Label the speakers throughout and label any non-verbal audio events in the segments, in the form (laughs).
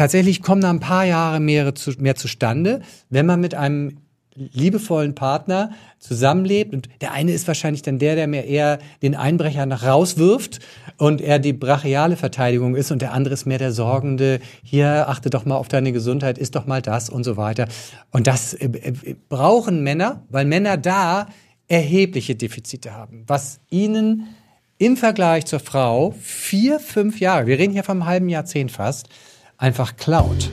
Speaker 1: tatsächlich kommen da ein paar Jahre mehr, zu, mehr zustande, wenn man mit einem liebevollen Partner zusammenlebt. Und der eine ist wahrscheinlich dann der, der mir eher den Einbrecher nach rauswirft und er die brachiale Verteidigung ist. Und der andere ist mehr der Sorgende, hier achte doch mal auf deine Gesundheit, ist doch mal das und so weiter. Und das äh, äh, brauchen Männer, weil Männer da erhebliche Defizite haben, was ihnen im Vergleich zur Frau vier, fünf Jahre, wir reden hier vom halben Jahrzehnt fast, einfach klaut.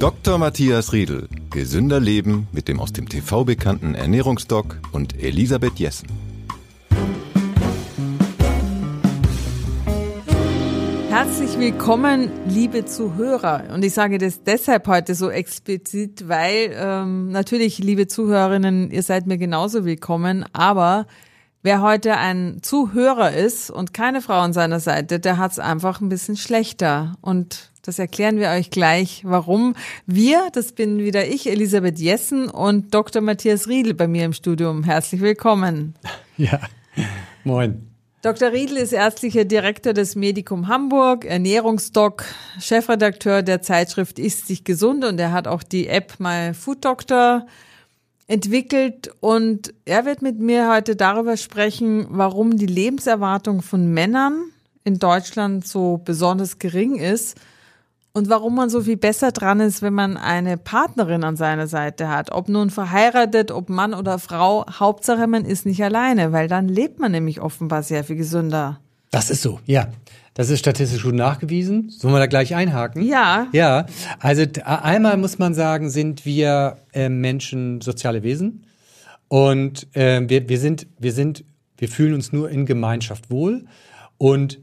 Speaker 2: Dr. Matthias Riedel. Gesünder Leben mit dem aus dem TV bekannten Ernährungsdoc und Elisabeth Jessen.
Speaker 3: Herzlich willkommen, liebe Zuhörer. Und ich sage das deshalb heute so explizit, weil ähm, natürlich, liebe Zuhörerinnen, ihr seid mir genauso willkommen, aber wer heute ein Zuhörer ist und keine Frau an seiner Seite, der hat es einfach ein bisschen schlechter. Und das erklären wir euch gleich, warum. Wir, das bin wieder ich, Elisabeth Jessen und Dr. Matthias Riedel bei mir im Studium. Herzlich willkommen. (laughs)
Speaker 1: Ja, moin.
Speaker 3: Dr. Riedel ist ärztlicher Direktor des Medikum Hamburg, Ernährungsdoc, Chefredakteur der Zeitschrift Ist sich gesund und er hat auch die App My Food Doctor entwickelt und er wird mit mir heute darüber sprechen, warum die Lebenserwartung von Männern in Deutschland so besonders gering ist und warum man so viel besser dran ist, wenn man eine Partnerin an seiner Seite hat. Ob nun verheiratet, ob Mann oder Frau, Hauptsache man ist nicht alleine, weil dann lebt man nämlich offenbar sehr viel gesünder.
Speaker 1: Das ist so, ja. Das ist statistisch gut nachgewiesen. Sollen wir da gleich einhaken?
Speaker 3: Ja.
Speaker 1: Ja. Also einmal muss man sagen, sind wir äh, Menschen soziale Wesen und äh, wir, wir sind, wir sind, wir fühlen uns nur in Gemeinschaft wohl und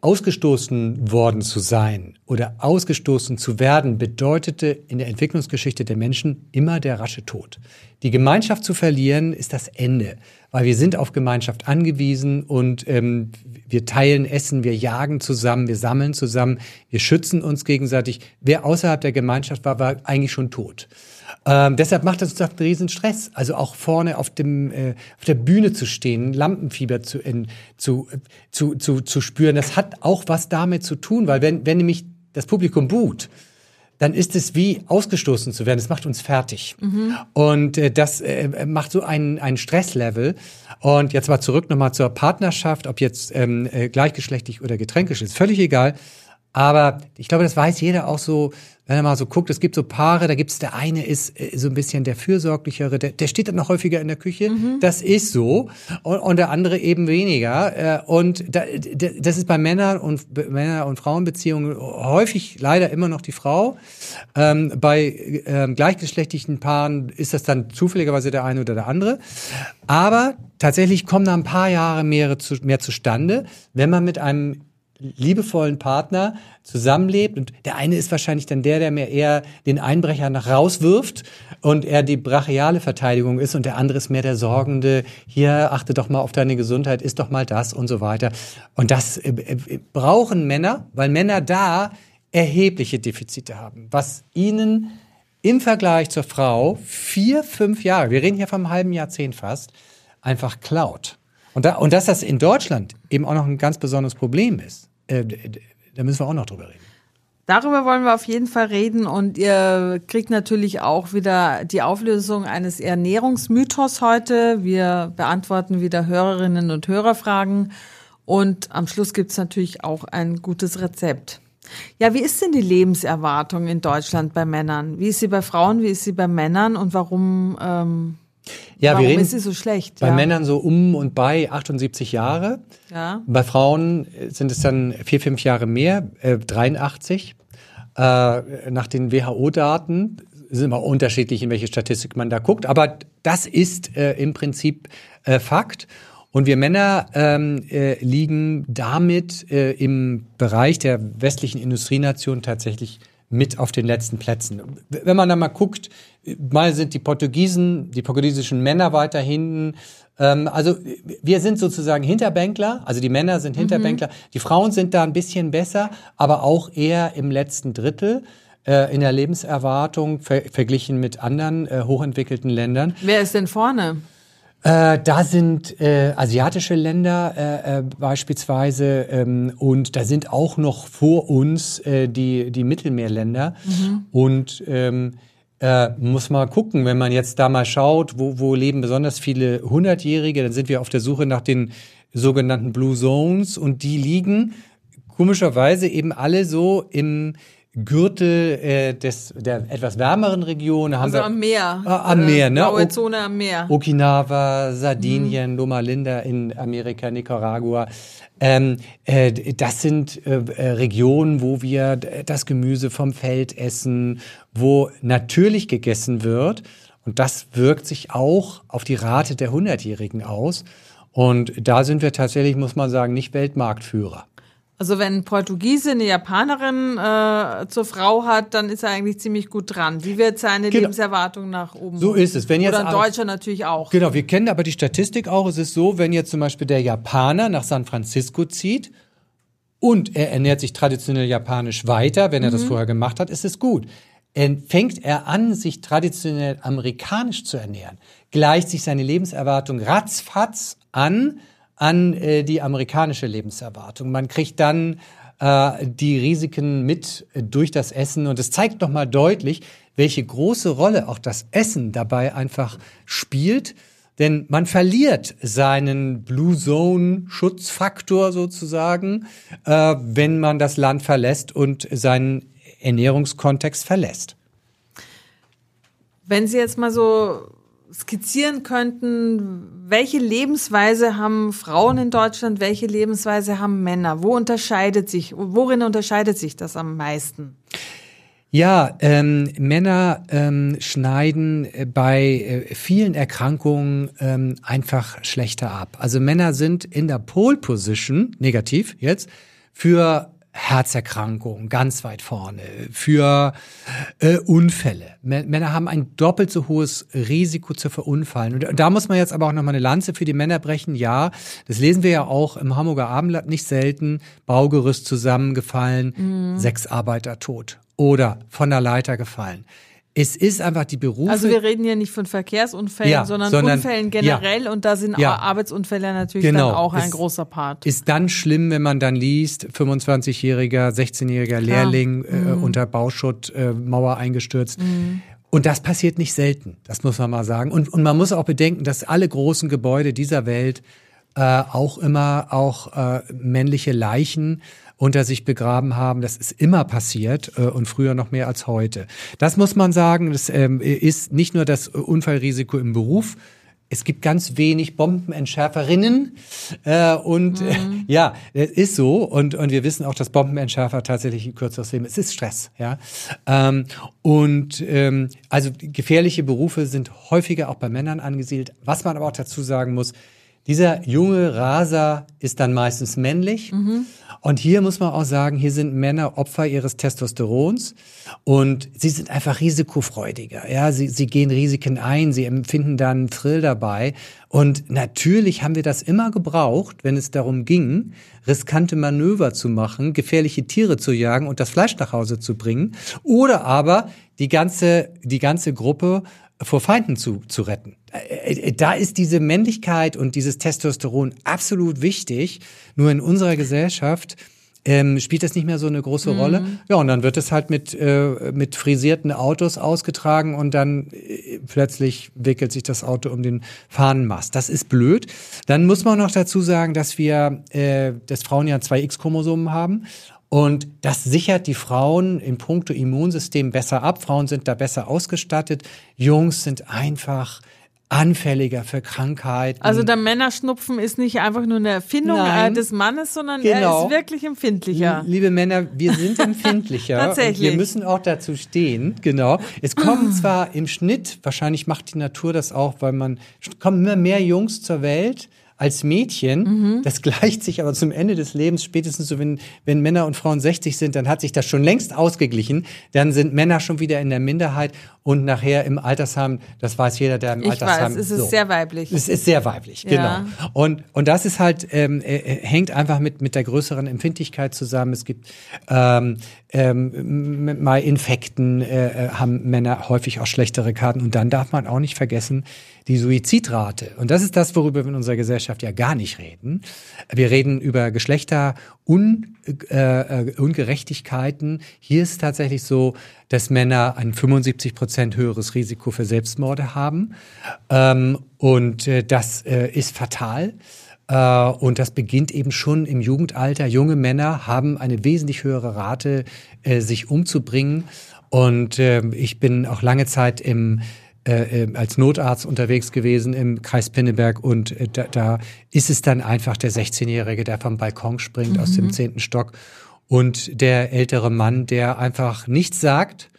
Speaker 1: ausgestoßen worden zu sein oder ausgestoßen zu werden, bedeutete in der Entwicklungsgeschichte der Menschen immer der rasche Tod. Die Gemeinschaft zu verlieren ist das Ende, weil wir sind auf Gemeinschaft angewiesen und ähm, wir teilen Essen, wir jagen zusammen, wir sammeln zusammen, wir schützen uns gegenseitig. Wer außerhalb der Gemeinschaft war, war eigentlich schon tot. Ähm, deshalb macht das uns einen riesen Stress. Also auch vorne auf dem äh, auf der Bühne zu stehen, Lampenfieber zu, in, zu, zu, zu, zu spüren, das hat auch was damit zu tun, weil wenn, wenn nämlich das Publikum buht, dann ist es wie ausgestoßen zu werden. Das macht uns fertig. Mhm. Und äh, das äh, macht so einen, einen Stresslevel. Und jetzt mal zurück nochmal zur Partnerschaft, ob jetzt ähm, äh, gleichgeschlechtlich oder getränklich ist, völlig egal. Aber ich glaube, das weiß jeder auch so, wenn er mal so guckt, es gibt so Paare, da gibt es, der eine ist äh, so ein bisschen der Fürsorglichere, der, der steht dann noch häufiger in der Küche. Mhm. Das ist so. Und, und der andere eben weniger. Äh, und da, das ist bei Männern und Männer- und Frauenbeziehungen häufig leider immer noch die Frau. Ähm, bei ähm, gleichgeschlechtlichen Paaren ist das dann zufälligerweise der eine oder der andere. Aber tatsächlich kommen da ein paar Jahre mehr, zu, mehr zustande, wenn man mit einem liebevollen Partner zusammenlebt und der eine ist wahrscheinlich dann der, der mir eher den Einbrecher nach rauswirft und er die brachiale Verteidigung ist und der andere ist mehr der Sorgende, hier achte doch mal auf deine Gesundheit, ist doch mal das und so weiter. Und das äh, äh, brauchen Männer, weil Männer da erhebliche Defizite haben, was ihnen im Vergleich zur Frau vier, fünf Jahre, wir reden hier vom halben Jahrzehnt fast, einfach klaut. Und, da, und dass das in Deutschland eben auch noch ein ganz besonderes Problem ist äh, da müssen wir auch noch drüber reden.
Speaker 3: Darüber wollen wir auf jeden Fall reden und ihr kriegt natürlich auch wieder die Auflösung eines Ernährungsmythos heute. Wir beantworten wieder Hörerinnen und Hörerfragen und am Schluss gibt es natürlich auch ein gutes Rezept. Ja, wie ist denn die Lebenserwartung in Deutschland bei Männern? Wie ist sie bei Frauen, wie ist sie bei Männern und warum ähm,
Speaker 1: ja,
Speaker 3: Warum
Speaker 1: wir reden
Speaker 3: ist sie so schlecht?
Speaker 1: Bei
Speaker 3: ja.
Speaker 1: Männern so um und bei 78 Jahre.
Speaker 3: Ja.
Speaker 1: Bei Frauen sind es dann vier, fünf Jahre mehr, äh, 83. Äh, nach den WHO-Daten sind immer unterschiedlich, in welche Statistik man da guckt. Aber das ist äh, im Prinzip äh, Fakt. Und wir Männer ähm, äh, liegen damit äh, im Bereich der westlichen Industrienation tatsächlich mit auf den letzten Plätzen. Wenn man da mal guckt, mal sind die Portugiesen, die portugiesischen Männer weiter hinten. Ähm, also wir sind sozusagen Hinterbänkler, also die Männer sind mhm. Hinterbänkler. Mhm. Die Frauen sind da ein bisschen besser, aber auch eher im letzten Drittel äh, in der Lebenserwartung ver verglichen mit anderen äh, hochentwickelten Ländern.
Speaker 3: Wer ist denn vorne?
Speaker 1: Äh, da sind äh, asiatische Länder äh, äh, beispielsweise ähm, und da sind auch noch vor uns äh, die, die Mittelmeerländer. Mhm. Und ähm, äh, muss mal gucken, wenn man jetzt da mal schaut, wo, wo leben besonders viele Hundertjährige, dann sind wir auf der Suche nach den sogenannten Blue Zones und die liegen komischerweise eben alle so im Gürtel äh, des, der etwas wärmeren Region.
Speaker 3: Haben also wir, am Meer.
Speaker 1: Äh, am Meer, ne?
Speaker 3: Blaue Zone am Meer.
Speaker 1: Okinawa, Sardinien, mhm. Loma Linda in Amerika, Nicaragua. Ähm, äh, das sind äh, äh Regionen, wo wir das Gemüse vom Feld essen, wo natürlich gegessen wird. Und das wirkt sich auch auf die Rate der Hundertjährigen aus. Und da sind wir tatsächlich, muss man sagen, nicht Weltmarktführer.
Speaker 3: Also wenn ein Portugiese eine Japanerin äh, zur Frau hat, dann ist er eigentlich ziemlich gut dran. Wie wird seine genau. Lebenserwartung nach oben?
Speaker 1: So ist es. Wenn jetzt
Speaker 3: Oder ein Deutscher natürlich auch.
Speaker 1: Genau, wir kennen aber die Statistik auch. Es ist so, wenn jetzt zum Beispiel der Japaner nach San Francisco zieht und er ernährt sich traditionell japanisch weiter, wenn er mhm. das vorher gemacht hat, ist es gut. Fängt er an, sich traditionell amerikanisch zu ernähren, gleicht sich seine Lebenserwartung ratzfatz an an äh, die amerikanische Lebenserwartung. Man kriegt dann äh, die Risiken mit durch das Essen und es zeigt nochmal deutlich, welche große Rolle auch das Essen dabei einfach spielt. Denn man verliert seinen Blue Zone Schutzfaktor sozusagen, äh, wenn man das Land verlässt und seinen Ernährungskontext verlässt.
Speaker 3: Wenn Sie jetzt mal so skizzieren könnten, welche Lebensweise haben Frauen in Deutschland, welche Lebensweise haben Männer? Wo unterscheidet sich, worin unterscheidet sich das am meisten?
Speaker 1: Ja, ähm, Männer ähm, schneiden äh, bei äh, vielen Erkrankungen ähm, einfach schlechter ab. Also Männer sind in der Pole Position, negativ jetzt, für Herzerkrankungen ganz weit vorne, für äh, Unfälle. Männer haben ein doppelt so hohes Risiko zu verunfallen. Und da muss man jetzt aber auch nochmal eine Lanze für die Männer brechen. Ja, das lesen wir ja auch im Hamburger Abendblatt nicht selten. Baugerüst zusammengefallen, mhm. sechs Arbeiter tot oder von der Leiter gefallen. Es ist einfach die Berufe.
Speaker 3: Also wir reden hier nicht von Verkehrsunfällen, ja, sondern, sondern, Unfällen generell ja, und da sind ja, Arbeitsunfälle natürlich genau, dann auch ein großer Part.
Speaker 1: Ist dann schlimm, wenn man dann liest, 25-jähriger, 16-jähriger Lehrling äh, mhm. unter Bauschutt, äh, Mauer eingestürzt. Mhm. Und das passiert nicht selten, das muss man mal sagen. Und, und man muss auch bedenken, dass alle großen Gebäude dieser Welt äh, auch immer auch äh, männliche Leichen unter sich begraben haben. Das ist immer passiert äh, und früher noch mehr als heute. Das muss man sagen, das ähm, ist nicht nur das Unfallrisiko im Beruf, es gibt ganz wenig Bombenentschärferinnen äh, und mhm. äh, ja, es ist so und und wir wissen auch, dass Bombenentschärfer tatsächlich ein kürzeres Leben. Es ist Stress, ja ähm, und ähm, also gefährliche Berufe sind häufiger auch bei Männern angesiedelt. Was man aber auch dazu sagen muss, dieser junge Raser ist dann meistens männlich. Mhm. Und hier muss man auch sagen, hier sind Männer Opfer ihres Testosterons und sie sind einfach risikofreudiger. Ja, sie, sie gehen Risiken ein, sie empfinden dann Thrill dabei. Und natürlich haben wir das immer gebraucht, wenn es darum ging, riskante Manöver zu machen, gefährliche Tiere zu jagen und das Fleisch nach Hause zu bringen. Oder aber die ganze, die ganze Gruppe vor Feinden zu, zu retten. Äh, äh, da ist diese Männlichkeit und dieses Testosteron absolut wichtig. Nur in unserer Gesellschaft ähm, spielt das nicht mehr so eine große mhm. Rolle. Ja, und dann wird es halt mit, äh, mit frisierten Autos ausgetragen und dann äh, plötzlich wickelt sich das Auto um den Fahnenmast. Das ist blöd. Dann muss man noch dazu sagen, dass wir, äh, dass Frauen ja zwei X-Chromosomen haben und das sichert die Frauen in puncto Immunsystem besser ab. Frauen sind da besser ausgestattet. Jungs sind einfach anfälliger für Krankheiten.
Speaker 3: Also der Männerschnupfen ist nicht einfach nur eine Erfindung Nein, des Mannes, sondern genau. er ist wirklich empfindlicher.
Speaker 1: Liebe Männer, wir sind (laughs) empfindlicher. Tatsächlich. Und wir müssen auch dazu stehen. Genau. Es kommen (gasps) zwar im Schnitt, wahrscheinlich macht die Natur das auch, weil man kommen immer mehr Jungs zur Welt als Mädchen.
Speaker 3: Mhm.
Speaker 1: Das gleicht sich aber zum Ende des Lebens, spätestens so, wenn, wenn Männer und Frauen 60 sind, dann hat sich das schon längst ausgeglichen. Dann sind Männer schon wieder in der Minderheit und nachher im Altersheim, das weiß jeder, der im
Speaker 3: Ich
Speaker 1: Altersheim.
Speaker 3: weiß, es ist sehr weiblich.
Speaker 1: Es ist sehr weiblich, genau.
Speaker 3: Ja.
Speaker 1: Und, und das ist halt, ähm, äh, äh, hängt einfach mit, mit der größeren Empfindlichkeit zusammen. Es gibt ähm, ähm, m- bei Infekten äh, äh, haben Männer häufig auch schlechtere Karten. Und dann darf man auch nicht vergessen, die Suizidrate. Und das ist das, worüber wir in unserer Gesellschaft ja gar nicht reden. Wir reden über Geschlechter Un, äh, äh, Ungerechtigkeiten. Hier ist tatsächlich so, dass Männer ein 75 Prozent höheres Risiko für Selbstmorde haben. Ähm, und äh, das äh, ist fatal. Äh, und das beginnt eben schon im Jugendalter. Junge Männer haben eine wesentlich höhere Rate, äh, sich umzubringen. Und äh, ich bin auch lange Zeit im äh, äh, als Notarzt unterwegs gewesen im Kreis Pinneberg und äh, da, da ist es dann einfach der 16-Jährige, der vom Balkon springt aus dem zehnten Stock und der ältere Mann, der einfach nichts sagt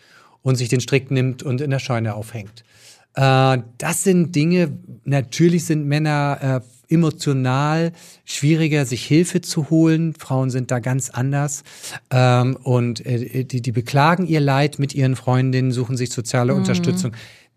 Speaker 1: und sich den Strick nimmt und in der Scheune aufhängt. Äh, das sind Dinge, natürlich sind Männer äh, emotional schwieriger, sich Hilfe zu holen. Frauen sind da ganz anders. Ähm, und äh, die, die beklagen ihr Leid mit ihren Freundinnen, suchen sich soziale Unterstützung.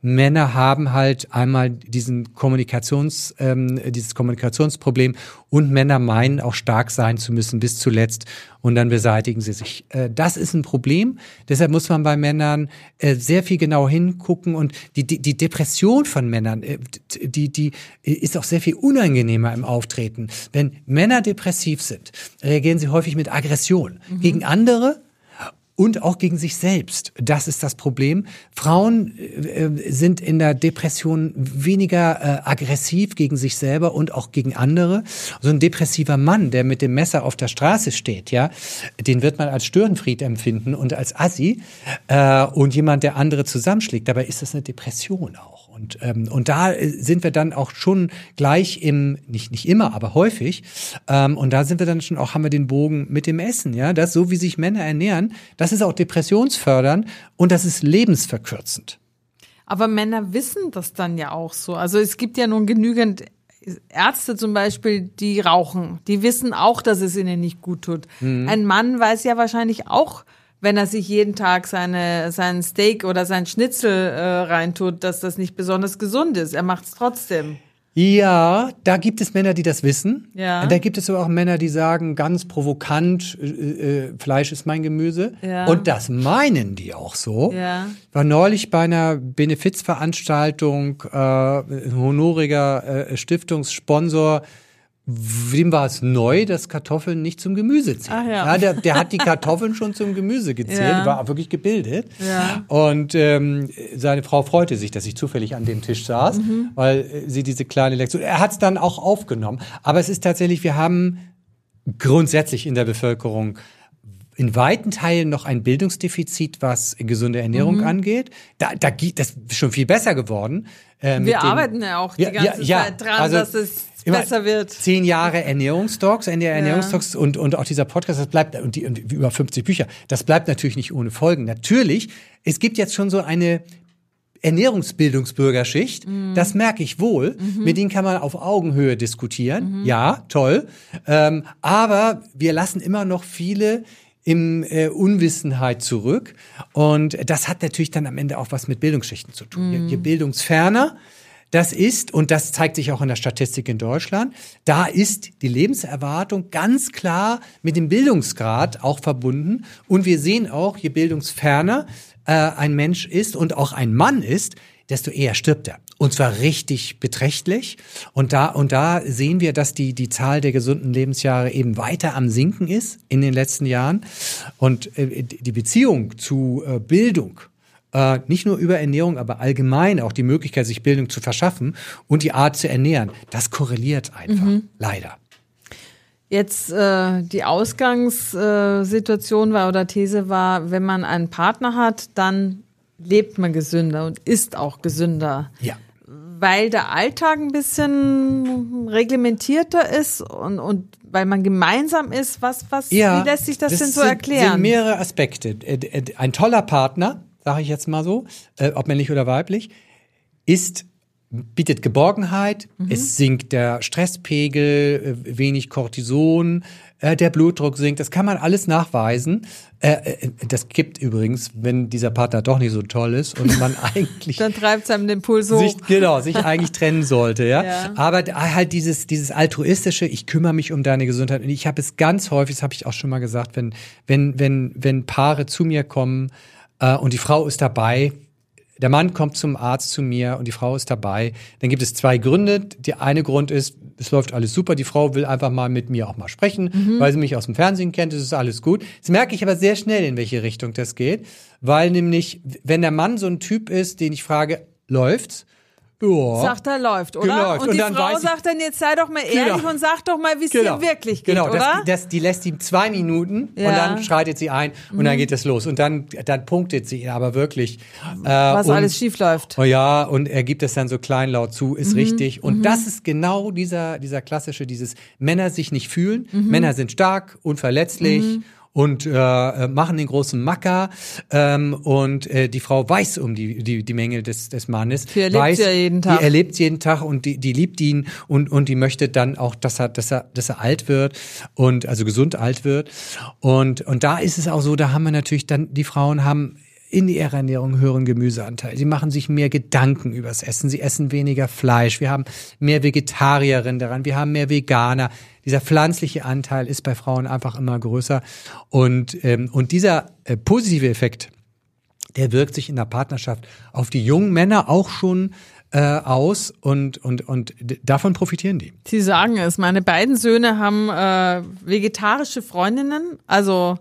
Speaker 1: Männer haben halt einmal diesen Kommunikations, ähm, dieses Kommunikationsproblem und Männer meinen auch stark sein zu müssen bis zuletzt und dann beseitigen sie sich. Äh, das ist ein Problem. Deshalb muss man bei Männern äh, sehr viel genau hingucken und die, die, die Depression von Männern, äh, die, die ist auch sehr viel unangenehmer im Auftreten. Wenn Männer depressiv sind, reagieren sie häufig mit Aggression gegen andere und auch gegen sich selbst. Das ist das Problem. Frauen äh, sind in der Depression weniger äh, aggressiv gegen sich selber und auch gegen andere. So ein depressiver Mann, der mit dem Messer auf der Straße steht, ja, den wird man als Störenfried empfinden und als Assi äh, und jemand, der andere zusammenschlägt. Dabei ist das eine Depression auch. Und, ähm, und da äh, sind wir dann auch schon gleich im, nicht, nicht immer, aber häufig. Ähm, und da sind wir dann schon auch, haben wir den Bogen mit dem Essen, ja. Das, so wie sich Männer ernähren, das ist auch depressionsfördernd und das ist lebensverkürzend.
Speaker 3: Aber Männer wissen das dann ja auch so. Also es gibt ja nun genügend Ärzte zum Beispiel, die rauchen. Die wissen auch, dass es ihnen nicht gut tut.
Speaker 1: Mhm.
Speaker 3: Ein Mann weiß ja wahrscheinlich auch, wenn er sich jeden Tag seine, sein Steak oder sein Schnitzel äh, reintut, dass das nicht besonders gesund ist. Er macht es trotzdem.
Speaker 1: Ja, da gibt es Männer, die das wissen.
Speaker 3: Ja.
Speaker 1: Da gibt es aber auch Männer, die sagen ganz provokant, äh, äh, Fleisch ist mein Gemüse.
Speaker 3: Ja.
Speaker 1: Und das meinen die auch so.
Speaker 3: Ja.
Speaker 1: War neulich bei einer Benefizveranstaltung, äh, ein honoriger äh, Stiftungssponsor, Wem war es neu, dass Kartoffeln nicht zum Gemüse zählen?
Speaker 3: Ach ja.
Speaker 1: der, der hat die (laughs) Kartoffeln schon zum Gemüse gezählt,
Speaker 3: Ja.
Speaker 1: war auch wirklich gebildet.
Speaker 3: Ja.
Speaker 1: Und ähm, seine Frau freute sich, dass ich zufällig an dem Tisch saß,
Speaker 3: Mhm.
Speaker 1: weil äh, sie diese kleine Lektion. Er hat es dann auch aufgenommen. Aber es ist tatsächlich, wir haben grundsätzlich in der Bevölkerung in weiten Teilen noch ein Bildungsdefizit, was gesunde Ernährung
Speaker 3: Mhm.
Speaker 1: angeht. Da, da geht das ist schon viel besser geworden. äh,
Speaker 3: Wir
Speaker 1: dem-
Speaker 3: arbeiten ja auch die ganze Zeit dran,
Speaker 1: Also
Speaker 3: dass es
Speaker 1: immer
Speaker 3: besser wird.
Speaker 1: Zehn Jahre Ernährungsdocs, NDR Ernährungsdocs und, und auch dieser Podcast, das bleibt, und, die, und über 50 Bücher, das bleibt natürlich nicht ohne Folgen. Natürlich, es gibt jetzt schon so eine Ernährungsbildungsbürgerschicht, das merke ich wohl. Mit denen kann man auf Augenhöhe diskutieren. Ja, toll. Ähm, aber wir lassen immer noch viele im äh, Unwissenheit zurück. Und das hat natürlich dann am Ende auch was mit Bildungsschichten zu tun. Je, je bildungsferner, das ist, und das zeigt sich auch in der Statistik in Deutschland, da ist die Lebenserwartung ganz klar mit dem Bildungsgrad auch verbunden. Und wir sehen auch, je bildungsferner äh, ein Mensch ist und auch ein Mann ist, desto eher stirbt er. Und zwar richtig beträchtlich. Und da, und da sehen wir, dass die, die Zahl der gesunden Lebensjahre eben weiter am Sinken ist in den letzten Jahren. Und äh, die Beziehung zu äh, Bildung, äh, nicht nur über Ernährung, aber allgemein auch die Möglichkeit, sich Bildung zu verschaffen und die Art zu ernähren, das korreliert einfach, leider.
Speaker 3: Jetzt äh, die Ausgangssituation war oder These war, wenn man einen Partner hat, dann lebt man gesünder und ist auch gesünder.
Speaker 1: Ja.
Speaker 3: Weil der Alltag ein bisschen reglementierter ist und, und weil man gemeinsam ist, was, was,
Speaker 1: Ja,
Speaker 3: wie lässt sich das, denn so erklären?
Speaker 1: sind mehrere Aspekte. Äh, äh, Ein toller Partner, sage ich jetzt mal so, äh, ob männlich oder weiblich, ist bietet Geborgenheit, es sinkt der Stresspegel, äh, wenig Cortison, äh, der Blutdruck sinkt, das kann man alles nachweisen. Äh, äh, das gibt übrigens, wenn dieser Partner doch nicht so toll ist und man (laughs) eigentlich
Speaker 3: Dann treibt es einem den Puls hoch.
Speaker 1: sich, genau, sich (laughs) eigentlich trennen sollte, ja.
Speaker 3: Ja.
Speaker 1: Aber halt dieses, dieses altruistische, ich kümmere mich um deine Gesundheit. Und ich habe es ganz häufig, das habe ich auch schon mal gesagt, wenn, wenn, wenn, wenn Paare zu mir kommen äh, und die Frau ist dabei, der Mann kommt zum Arzt zu mir und die Frau ist dabei, dann gibt es zwei Gründe. Der eine Grund ist, es läuft alles super, die Frau will einfach mal mit mir auch mal sprechen, weil sie mich aus dem Fernsehen kennt, es ist alles gut. Das merke ich aber sehr schnell, in welche Richtung das geht, weil nämlich, wenn der Mann so ein Typ ist, den ich frage, läuft's? Ja.
Speaker 3: Sagt er, läuft, oder?
Speaker 1: Läuft.
Speaker 3: Und,
Speaker 1: Und
Speaker 3: die
Speaker 1: dann
Speaker 3: Frau sagt dann, jetzt sei doch mal ehrlich
Speaker 1: Genau.
Speaker 3: und sag doch mal, wie es
Speaker 1: Genau.
Speaker 3: dir wirklich geht,
Speaker 1: genau,
Speaker 3: oder?
Speaker 1: Das, das, die lässt ihm zwei Minuten und
Speaker 3: Ja. Mhm.
Speaker 1: dann schreitet sie ein und dann geht es los. Und dann, dann punktet sie ihn aber wirklich. Äh,
Speaker 3: Was
Speaker 1: und,
Speaker 3: alles schief läuft.
Speaker 1: Oh ja, und er gibt es dann so kleinlaut zu,
Speaker 3: Mhm.
Speaker 1: ist richtig. Und das ist genau dieser, dieser klassische, dieses Männer sich nicht fühlen.
Speaker 3: Mhm.
Speaker 1: Männer sind stark, unverletzlich. Und äh, äh, machen den großen Macker ähm, und äh, die Frau weiß um die die, die Mängel des des Mannes.
Speaker 3: Die erlebt
Speaker 1: weiß,
Speaker 3: sie ja jeden Tag.
Speaker 1: Die erlebt jeden Tag und die, die liebt ihn und und die möchte dann auch, dass er dass er dass er alt wird und also gesund alt wird und und da ist es auch so, da haben wir natürlich dann die Frauen haben in ihrer Ernährung höheren Gemüseanteil. Sie machen sich mehr Gedanken übers Essen. Sie essen weniger Fleisch. Wir haben mehr Vegetarierinnen daran. Wir haben mehr Veganer. Dieser pflanzliche Anteil ist bei Frauen einfach immer größer. Und, ähm, und dieser äh, positive Effekt, der wirkt sich in der Partnerschaft auf die jungen Männer auch schon äh, aus und, und, und davon profitieren die.
Speaker 3: Sie sagen es, meine beiden Söhne haben äh, vegetarische Freundinnen, also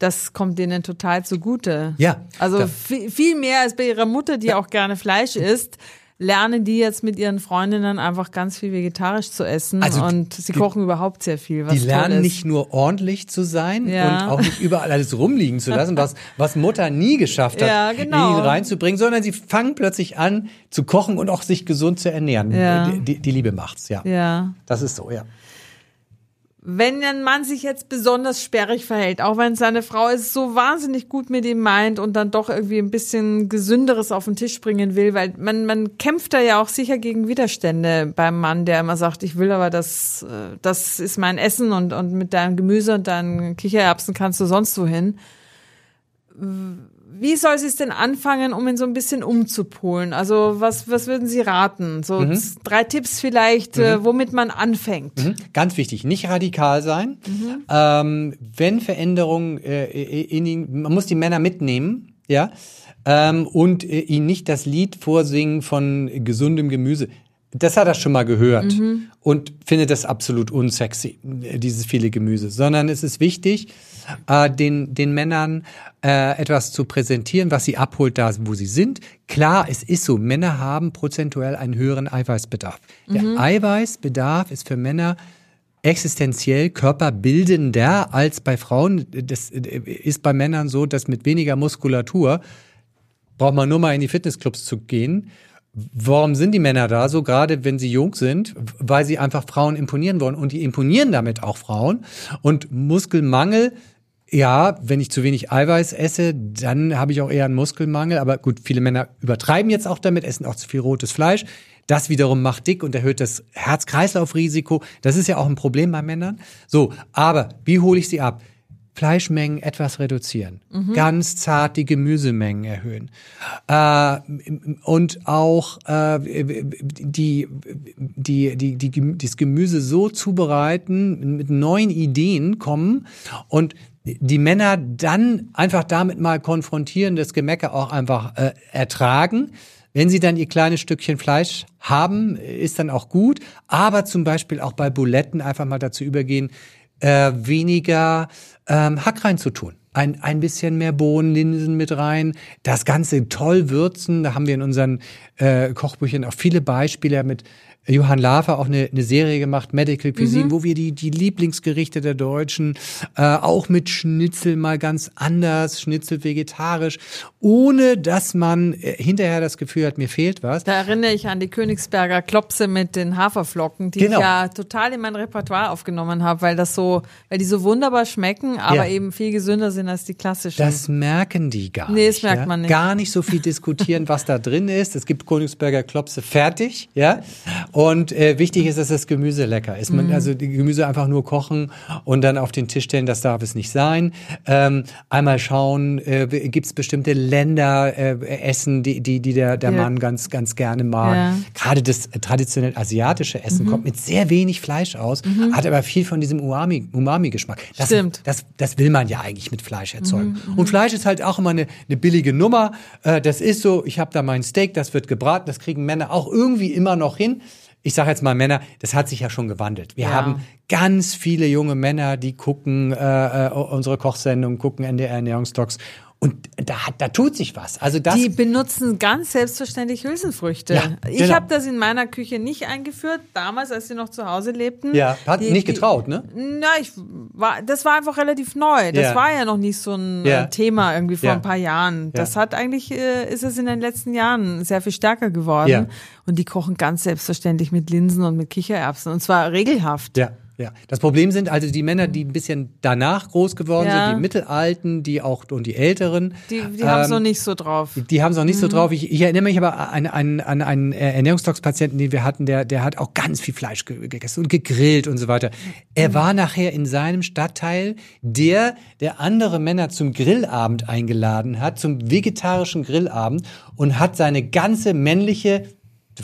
Speaker 3: das kommt denen total zugute.
Speaker 1: Ja,
Speaker 3: Also viel, viel mehr als bei ihrer Mutter, die auch gerne Fleisch isst, lernen die jetzt mit ihren Freundinnen einfach ganz viel vegetarisch zu essen
Speaker 1: Also
Speaker 3: und sie
Speaker 1: die-
Speaker 3: kochen überhaupt sehr viel. Was
Speaker 1: Die lernen nicht nur ordentlich zu sein
Speaker 3: Ja.
Speaker 1: und auch nicht überall alles rumliegen zu lassen, was, was Mutter nie geschafft hat,
Speaker 3: Ja, genau.
Speaker 1: in ihn reinzubringen, sondern sie fangen plötzlich an zu kochen und auch sich gesund zu ernähren.
Speaker 3: Ja.
Speaker 1: Die, die, die Liebe macht's, ja.
Speaker 3: Ja.
Speaker 1: Das ist so, ja.
Speaker 3: Wenn ein Mann sich jetzt besonders sperrig verhält, auch wenn seine Frau es so wahnsinnig gut mit ihm meint und dann doch irgendwie ein bisschen Gesünderes auf den Tisch bringen will, weil man, man kämpft da ja auch sicher gegen Widerstände beim Mann, der immer sagt, ich will aber das, äh, das ist mein Essen und, und mit deinem Gemüse und deinen Kichererbsen kannst du sonst wohin. Wie soll sie es denn anfangen, um ihn so ein bisschen umzupolen? Also was, was würden Sie raten? So z- drei Tipps vielleicht, äh, womit man anfängt.
Speaker 1: Mhm. Ganz wichtig, nicht radikal sein. Ähm, wenn Veränderungen äh, in ihn, man muss die Männer mitnehmen, ja, ähm, und äh, ihnen nicht das Lied vorsingen von gesundem Gemüse. Das hat er schon mal gehört und findet das absolut unsexy, äh, dieses viele Gemüse. Sondern es ist wichtig, äh, den, den Männern äh, etwas zu präsentieren, was sie abholt, da wo sie sind. Klar, es ist so, Männer haben prozentuell einen höheren Eiweißbedarf. Der Eiweißbedarf ist für Männer existenziell körperbildender als bei Frauen. Das ist bei Männern so, dass mit weniger Muskulatur braucht man nur mal in die Fitnessclubs zu gehen. Warum sind die Männer da so, gerade wenn sie jung sind? Weil sie einfach Frauen imponieren wollen. Und die imponieren damit auch Frauen. Und Muskelmangel, ja, wenn ich zu wenig Eiweiß esse, dann habe ich auch eher einen Muskelmangel. Aber gut, viele Männer übertreiben jetzt auch damit, essen auch zu viel rotes Fleisch. Das wiederum macht dick und erhöht das Herz-Kreislauf-Risiko. Das ist ja auch ein Problem bei Männern. So, aber wie hole ich sie ab? Fleischmengen etwas reduzieren, ganz zart die Gemüsemengen erhöhen äh, und auch äh, die, die, die, die, das Gemüse so zubereiten, mit neuen Ideen kommen und die Männer dann einfach damit mal konfrontieren, das Gemecker auch einfach äh, ertragen. Wenn sie dann ihr kleines Stückchen Fleisch haben, ist dann auch gut. Aber zum Beispiel auch bei Buletten einfach mal dazu übergehen, äh, weniger ähm, Hack reinzutun. Ein, ein bisschen mehr Bohnen, Linsen mit rein, das Ganze toll würzen. Da haben wir in unseren äh, Kochbüchern auch viele Beispiele mit Johann Lafer auch eine, eine Serie gemacht, Medical Cuisine, mhm. wo wir die, die Lieblingsgerichte der Deutschen, äh, auch mit Schnitzel mal ganz anders, Schnitzel vegetarisch, ohne dass man äh, hinterher das Gefühl hat, mir fehlt was.
Speaker 3: Da erinnere ich an die Königsberger Klopse mit den Haferflocken, die genau. ich ja total in mein Repertoire aufgenommen habe, weil das so, weil die so wunderbar schmecken, aber ja. eben viel gesünder sind als die klassischen.
Speaker 1: Das merken die gar nee, nicht. Nee, das merkt ja? man nicht. Gar nicht so viel diskutieren, was da drin ist. Es gibt Königsberger Klopse fertig, ja. Und äh, wichtig ist, dass das Gemüse lecker ist. Man, mhm. Also die Gemüse einfach nur kochen und dann auf den Tisch stellen, das darf es nicht sein. Ähm, einmal schauen, äh, gibt es bestimmte Länder, äh, Essen, die, die, die der, der ja. Mann ganz, ganz gerne mag. Ja. Gerade das traditionell asiatische Essen mhm. kommt mit sehr wenig Fleisch aus, mhm. hat aber viel von diesem Umami-Geschmack. das,
Speaker 3: Stimmt.
Speaker 1: Das, das will man ja eigentlich mit Fleisch erzeugen. Mhm. Und Fleisch ist halt auch immer eine, eine billige Nummer. Äh, das ist so, ich habe da mein Steak, das wird gebraten, das kriegen Männer auch irgendwie immer noch hin ich sage jetzt mal Männer, das hat sich ja schon gewandelt. Wir ja. haben ganz viele junge Männer, die gucken äh, äh unsere Kochsendung, gucken NDR Ernährungsdocs und da, da tut sich was. Also das
Speaker 3: die benutzen ganz selbstverständlich Hülsenfrüchte. Ja, ich genau. habe das in meiner Küche nicht eingeführt, damals, als sie noch zu Hause lebten.
Speaker 1: Ja, hat die, nicht getraut, ne?
Speaker 3: Na, ich war, das war einfach relativ neu. Das ja. war ja noch nicht so ein ja. Thema irgendwie vor ein paar Jahren. Das hat eigentlich, äh, ist es in den letzten Jahren sehr viel stärker geworden. Und die kochen ganz selbstverständlich mit Linsen und mit Kichererbsen. Und zwar regelhaft.
Speaker 1: Ja. Ja, das Problem sind also die Männer, die ein bisschen danach groß geworden ja. sind, die Mittelalten, die auch und die Älteren.
Speaker 3: Die, die ähm, haben es noch nicht so drauf.
Speaker 1: Die, die haben es noch nicht mhm. so drauf. Ich, ich, erinnere mich aber an, an, an einen Ernährungstox-Patienten, den wir hatten, der, der hat auch ganz viel Fleisch gegessen und gegrillt und so weiter. Er mhm. war nachher in seinem Stadtteil der, der andere Männer zum Grillabend eingeladen hat, zum vegetarischen Grillabend und hat seine ganze männliche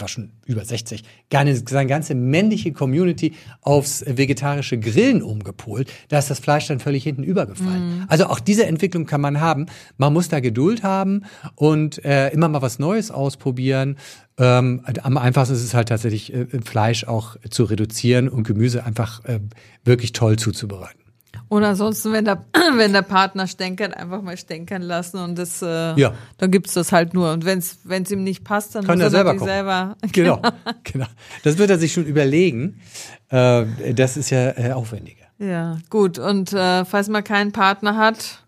Speaker 1: war schon über 60, seine ganze männliche Community aufs vegetarische Grillen umgepolt. Da ist das Fleisch dann völlig hinten übergefallen. Mm. Also auch diese Entwicklung kann man haben. Man muss da Geduld haben und äh, immer mal was Neues ausprobieren. Ähm, am einfachsten ist es halt tatsächlich, äh, Fleisch auch zu reduzieren und Gemüse einfach äh, wirklich toll zuzubereiten.
Speaker 3: Und ansonsten, wenn der, (clears throat) wenn der Partner stänkert, einfach mal stänkern lassen und das, äh, ja. dann gibt's das halt nur. Und wenn es ihm nicht passt, dann
Speaker 1: Kann
Speaker 3: muss
Speaker 1: er selber kochen.
Speaker 3: selber. (laughs)
Speaker 1: Genau, genau. Das wird er sich schon überlegen. Äh, das ist ja äh, aufwendiger.
Speaker 3: Ja, gut. Und äh, falls man keinen Partner hat,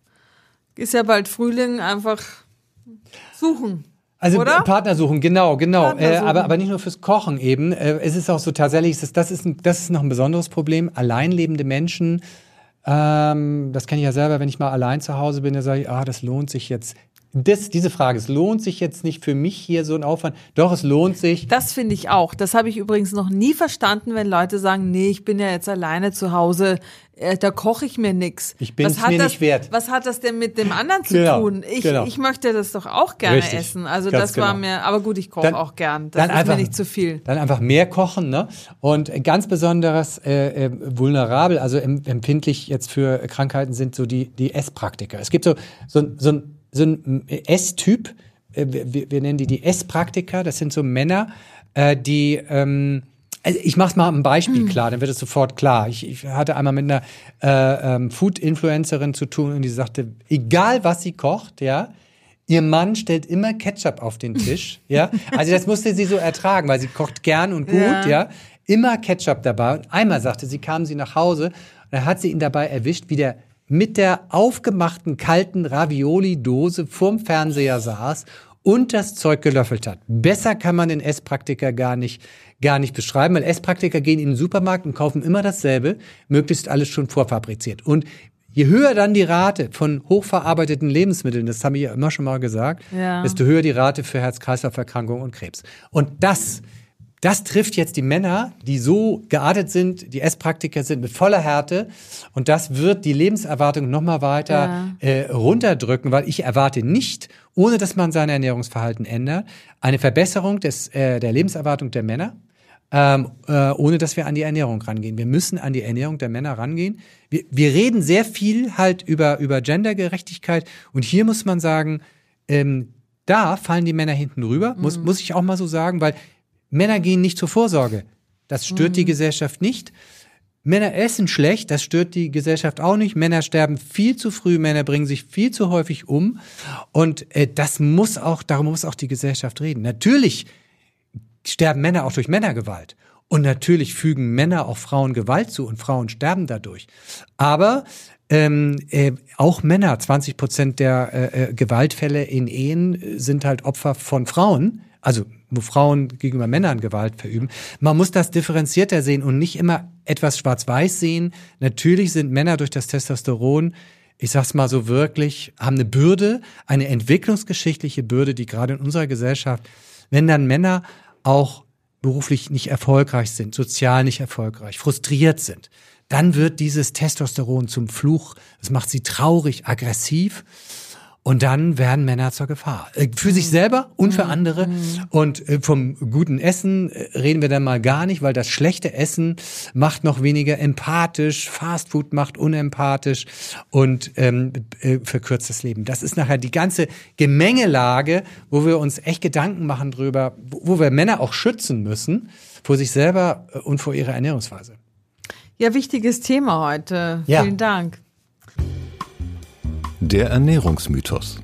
Speaker 3: ist ja bald Frühling, einfach suchen.
Speaker 1: Also Oder? Partner suchen, genau, genau. Äh, aber, aber nicht nur fürs Kochen eben. Äh, es ist auch so tatsächlich, das ist, ein, das ist noch ein besonderes Problem. Alleinlebende Menschen ähm, das kenne ich ja selber, wenn ich mal allein zu Hause bin, da sage ich, ah, das lohnt sich jetzt. Das, diese Frage, es lohnt sich jetzt nicht für mich hier so ein Aufwand. Doch, es lohnt sich.
Speaker 3: Das finde ich auch. Das habe ich übrigens noch nie verstanden, wenn Leute sagen, nee, ich bin ja jetzt alleine zu Hause, äh, da koche ich mir nix.
Speaker 1: Ich bin es mir
Speaker 3: das,
Speaker 1: nicht wert.
Speaker 3: Was hat das denn mit dem anderen zu genau, tun? Ich, genau. ich möchte das doch auch gerne Richtig, essen. Also das genau. war mir, aber gut, ich koche auch gern. Das ist einfach, mir nicht zu viel.
Speaker 1: Dann einfach mehr kochen, ne? Und ganz besonderes äh, äh, vulnerabel, also empfindlich jetzt für Krankheiten sind so die die Esspraktiker. Es gibt so so, so ein so ein Esstyp, äh, wir, wir nennen die die Esspraktiker, das sind so Männer, äh, die ähm, also ich mache es mal ein Beispiel mhm. klar, dann wird es sofort klar. Ich, ich hatte einmal mit einer äh, ähm, Food-Influencerin zu tun und die sagte, egal was sie kocht, ja, ihr Mann stellt immer Ketchup auf den Tisch, (laughs) ja. Also das musste sie so ertragen, weil sie kocht gern und gut, ja. ja. Immer Ketchup dabei. Und einmal sagte sie, kam sie nach Hause und da hat sie ihn dabei erwischt, wie der mit der aufgemachten kalten Ravioli-Dose vorm Fernseher saß und das Zeug gelöffelt hat. Besser kann man den Esspraktiker gar nicht, gar nicht beschreiben, weil Esspraktiker gehen in den Supermarkt und kaufen immer dasselbe, möglichst alles schon vorfabriziert. Und je höher dann die Rate von hochverarbeiteten Lebensmitteln, das habe ich ja immer schon mal gesagt, ja. desto höher die Rate für Herz-Kreislauf-Erkrankungen und Krebs. Und das das trifft jetzt die Männer, die so geartet sind, die Esspraktiker sind mit voller Härte. Und das wird die Lebenserwartung nochmal weiter ja. äh, runterdrücken, weil ich erwarte nicht, ohne dass man sein Ernährungsverhalten ändert, eine Verbesserung des, äh, der Lebenserwartung der Männer. Ähm, äh, ohne dass wir an die Ernährung rangehen. Wir müssen an die Ernährung der Männer rangehen. Wir, wir reden sehr viel halt über, über Gendergerechtigkeit und hier muss man sagen, ähm, da fallen die Männer hinten rüber, mhm. muss, muss ich auch mal so sagen, weil Männer gehen nicht zur Vorsorge. Das stört mhm. die Gesellschaft nicht. Männer essen schlecht, das stört die Gesellschaft auch nicht. Männer sterben viel zu früh, Männer bringen sich viel zu häufig um. Und äh, das muss auch, darum muss auch die Gesellschaft reden. Natürlich sterben Männer auch durch Männergewalt. Und natürlich fügen Männer auch Frauen Gewalt zu und Frauen sterben dadurch. Aber ähm, äh, auch Männer, 20 Prozent der äh, äh, Gewaltfälle in Ehen sind halt Opfer von Frauen, also wo Frauen gegenüber Männern Gewalt verüben. Man muss das differenzierter sehen und nicht immer etwas schwarz-weiß sehen. Natürlich sind Männer durch das Testosteron ich sag's mal so wirklich, haben eine Bürde, eine entwicklungsgeschichtliche Bürde, die gerade in unserer Gesellschaft, wenn dann Männer auch beruflich nicht erfolgreich sind, sozial nicht erfolgreich, frustriert sind, dann wird dieses Testosteron zum Fluch. Es macht sie traurig, aggressiv. Und dann werden Männer zur Gefahr. Äh, für sich selber und für andere. Und äh, vom guten Essen äh, reden wir dann mal gar nicht, weil das schlechte Essen macht noch weniger empathisch. Fastfood macht unempathisch und ähm, verkürzt das Leben. Das ist nachher die ganze Gemengelage, wo wir uns echt Gedanken machen drüber, wo wir Männer auch schützen müssen vor sich selber und vor ihrer Ernährungsweise.
Speaker 3: Ja, wichtiges Thema heute. Ja. Vielen Dank.
Speaker 2: Der Ernährungsmythos.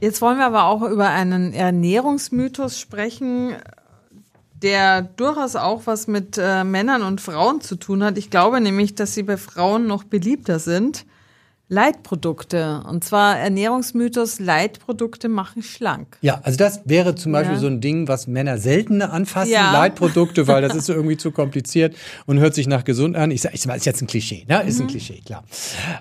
Speaker 3: Jetzt wollen wir aber auch über einen Ernährungsmythos sprechen, der durchaus auch was mit äh, Männern und Frauen zu tun hat. Ich glaube nämlich, dass sie bei Frauen noch beliebter sind. Leitprodukte. Und zwar Ernährungsmythos, Leitprodukte machen schlank.
Speaker 1: Ja, also das wäre zum Beispiel ja. so ein Ding, was Männer seltener anfassen, ja. Leitprodukte, weil das (laughs) ist irgendwie zu kompliziert und hört sich nach gesund an. Ich sage, ich ist jetzt ein Klischee, ne? Ist mhm. ein Klischee, klar.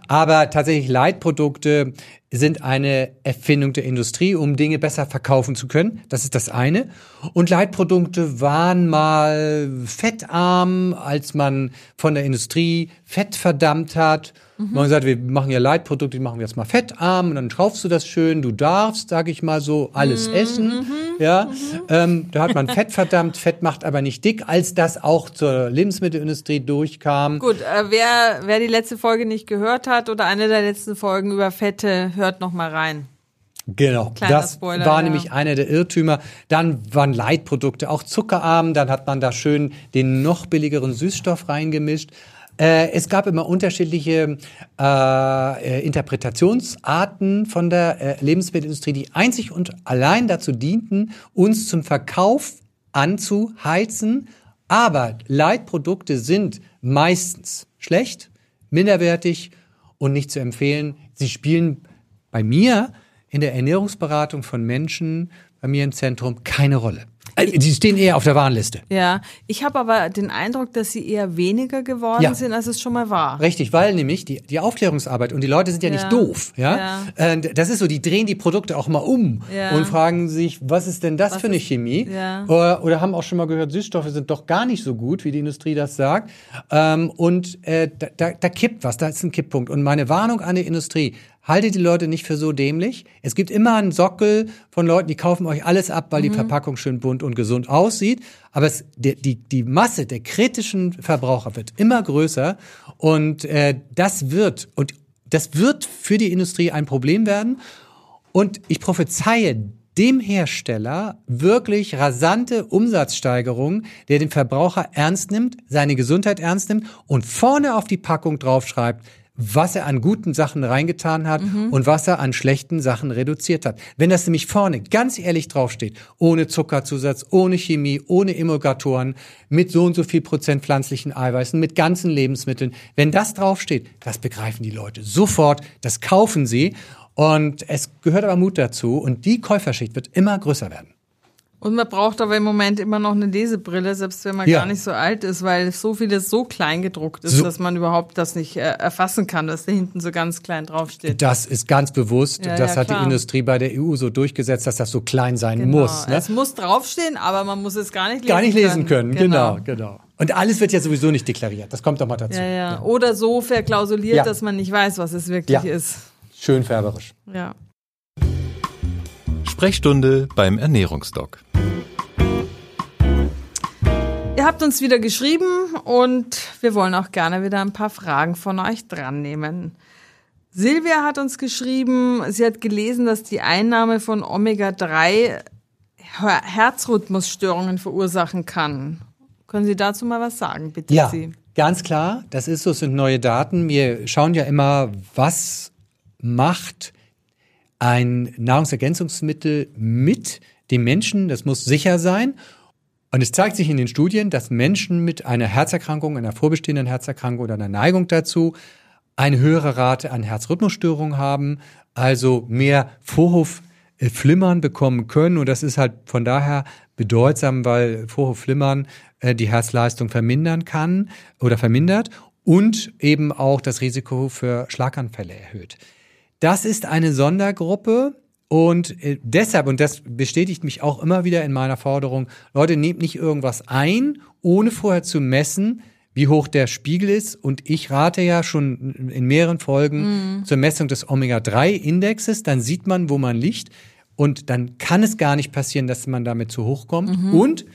Speaker 1: Aber tatsächlich Leitprodukte sind eine Erfindung der Industrie, um Dinge besser verkaufen zu können. Das ist das eine. Und Leitprodukte waren mal fettarm, als man von der Industrie Fett verdammt hat Mhm. Man sagt, wir machen ja Leitprodukte, die machen wir jetzt mal fettarm und dann kaufst du das schön. Du darfst, sag ich mal so, alles mhm. essen. Mhm. Ja, mhm. Ähm, da hat man Fett verdammt. Fett macht aber nicht dick, als das auch zur Lebensmittelindustrie durchkam.
Speaker 3: Gut, äh, wer, wer die letzte Folge nicht gehört hat oder eine der letzten Folgen über Fette, hört noch mal rein.
Speaker 1: Genau, Kleiner das Spoiler, war ja. nämlich einer der Irrtümer. Dann waren Leitprodukte auch zuckerarm, dann hat man da schön den noch billigeren Süßstoff reingemischt. Äh, es gab immer unterschiedliche äh, Interpretationsarten von der äh, Lebensmittelindustrie, die einzig und allein dazu dienten, uns zum Verkauf anzuheizen. Aber Leitprodukte sind meistens schlecht, minderwertig und nicht zu empfehlen. Sie spielen bei mir in der Ernährungsberatung von Menschen, bei mir im Zentrum, keine Rolle. Äh, die stehen eher auf der Warnliste.
Speaker 3: Ja, ich habe aber den Eindruck, dass sie eher weniger geworden ja. sind, als es schon mal war.
Speaker 1: Richtig, weil nämlich die, die Aufklärungsarbeit und die Leute sind ja, ja. nicht doof. Ja? ja? Das ist so, die drehen die Produkte auch mal um ja. und fragen sich, was ist denn das was für eine Chemie? Ja. Oder, oder haben auch schon mal gehört, Süßstoffe sind doch gar nicht so gut, wie die Industrie das sagt. Ähm, und äh, da, da, da kippt was, da ist ein Kipppunkt. Und meine Warnung an die Industrie, Haltet die Leute nicht für so dämlich. Es gibt immer einen Sockel von Leuten, die kaufen euch alles ab, weil mhm. die Verpackung schön bunt und gesund aussieht. Aber es, die, die, die Masse der kritischen Verbraucher wird immer größer und äh, das wird und das wird für die Industrie ein Problem werden. Und ich prophezeie dem Hersteller wirklich rasante Umsatzsteigerungen, der den Verbraucher ernst nimmt, seine Gesundheit ernst nimmt und vorne auf die Packung draufschreibt, was er an guten Sachen reingetan hat mhm. und was er an schlechten Sachen reduziert hat. Wenn das nämlich vorne ganz ehrlich draufsteht, ohne Zuckerzusatz, ohne Chemie, ohne Emulgatoren, mit so und so viel Prozent pflanzlichen Eiweißen, mit ganzen Lebensmitteln, wenn das draufsteht, das begreifen die Leute sofort, das kaufen sie und es gehört aber Mut dazu und die Käuferschicht wird immer größer werden.
Speaker 3: Und man braucht aber im Moment immer noch eine Lesebrille, selbst wenn man ja. gar nicht so alt ist, weil so vieles so klein gedruckt ist, so. dass man überhaupt das nicht äh, erfassen kann, dass da hinten so ganz klein draufsteht.
Speaker 1: Das ist ganz bewusst. Ja, das ja, hat klar. die Industrie bei der EU so durchgesetzt, dass das so klein sein
Speaker 3: genau.
Speaker 1: muss.
Speaker 3: Ne? Es muss draufstehen, aber man muss es gar nicht lesen
Speaker 1: Gar nicht lesen können, können. Genau. genau, genau. Und alles wird ja sowieso nicht deklariert. Das kommt doch mal dazu.
Speaker 3: Ja, ja. Oder so verklausuliert, dass man nicht weiß, was es wirklich ist.
Speaker 1: Schön färberisch.
Speaker 3: Ja.
Speaker 2: Sprechstunde beim Ernährungsdoc.
Speaker 3: Ihr habt uns wieder geschrieben und wir wollen auch gerne wieder ein paar Fragen von euch dran nehmen. Silvia hat uns geschrieben, sie hat gelesen, dass die Einnahme von Omega-3 Herzrhythmusstörungen verursachen kann. Können Sie dazu mal was sagen, bitte?
Speaker 1: Ja,
Speaker 3: Sie?
Speaker 1: ganz klar. Das ist so, sind neue Daten. Wir schauen ja immer, was macht ein Nahrungsergänzungsmittel mit dem Menschen, das muss sicher sein. Und es zeigt sich in den Studien, dass Menschen mit einer Herzerkrankung, einer vorbestehenden Herzerkrankung oder einer Neigung dazu eine höhere Rate an Herzrhythmusstörungen haben, also mehr Vorhofflimmern bekommen können. Und das ist halt von daher bedeutsam, weil Vorhofflimmern äh, die Herzleistung vermindern kann oder vermindert und eben auch das Risiko für Schlaganfälle erhöht. Das ist eine Sondergruppe, und äh, deshalb, und das bestätigt mich auch immer wieder in meiner Forderung, Leute, nehmt nicht irgendwas ein, ohne vorher zu messen, wie hoch der Spiegel ist. Und ich rate ja schon in mehreren Folgen mm. zur Messung des Omega-3-Indexes. Dann sieht man, wo man liegt. Und dann kann es gar nicht passieren, dass man damit zu hoch kommt. Mhm. Und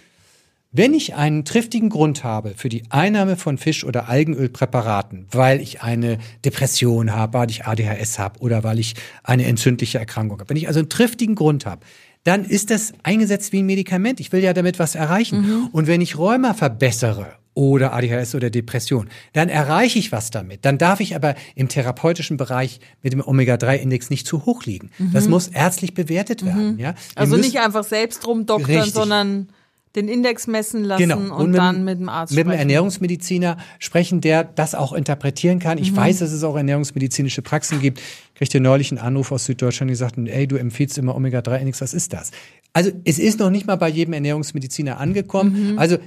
Speaker 1: wenn ich einen triftigen Grund habe für die Einnahme von Fisch- oder Algenölpräparaten, weil ich eine Depression habe, weil ich ADHS habe oder weil ich eine entzündliche Erkrankung habe, wenn ich also einen triftigen Grund habe, dann ist das eingesetzt wie ein Medikament. Ich will ja damit was erreichen. Mhm. Und wenn ich Rheuma verbessere oder ADHS oder Depression, dann erreiche ich was damit. Dann darf ich aber im therapeutischen Bereich mit dem Omega-3-Index nicht zu hoch liegen. Mhm. Das muss ärztlich bewertet werden. Mhm. Ja?
Speaker 3: also nicht einfach selbst rumdoktern, sondern den Index messen lassen genau. und, und mit, dann mit dem Arzt
Speaker 1: Mit dem Ernährungsmediziner sprechen, der das auch interpretieren kann. Ich mhm. weiß, dass es auch ernährungsmedizinische Praxen gibt. Ich kriegte neulich einen Anruf aus Süddeutschland, die sagten, ey, du empfiehlst immer Omega-3-Index, was ist das? Also es ist noch nicht mal bei jedem Ernährungsmediziner angekommen. Mhm. Also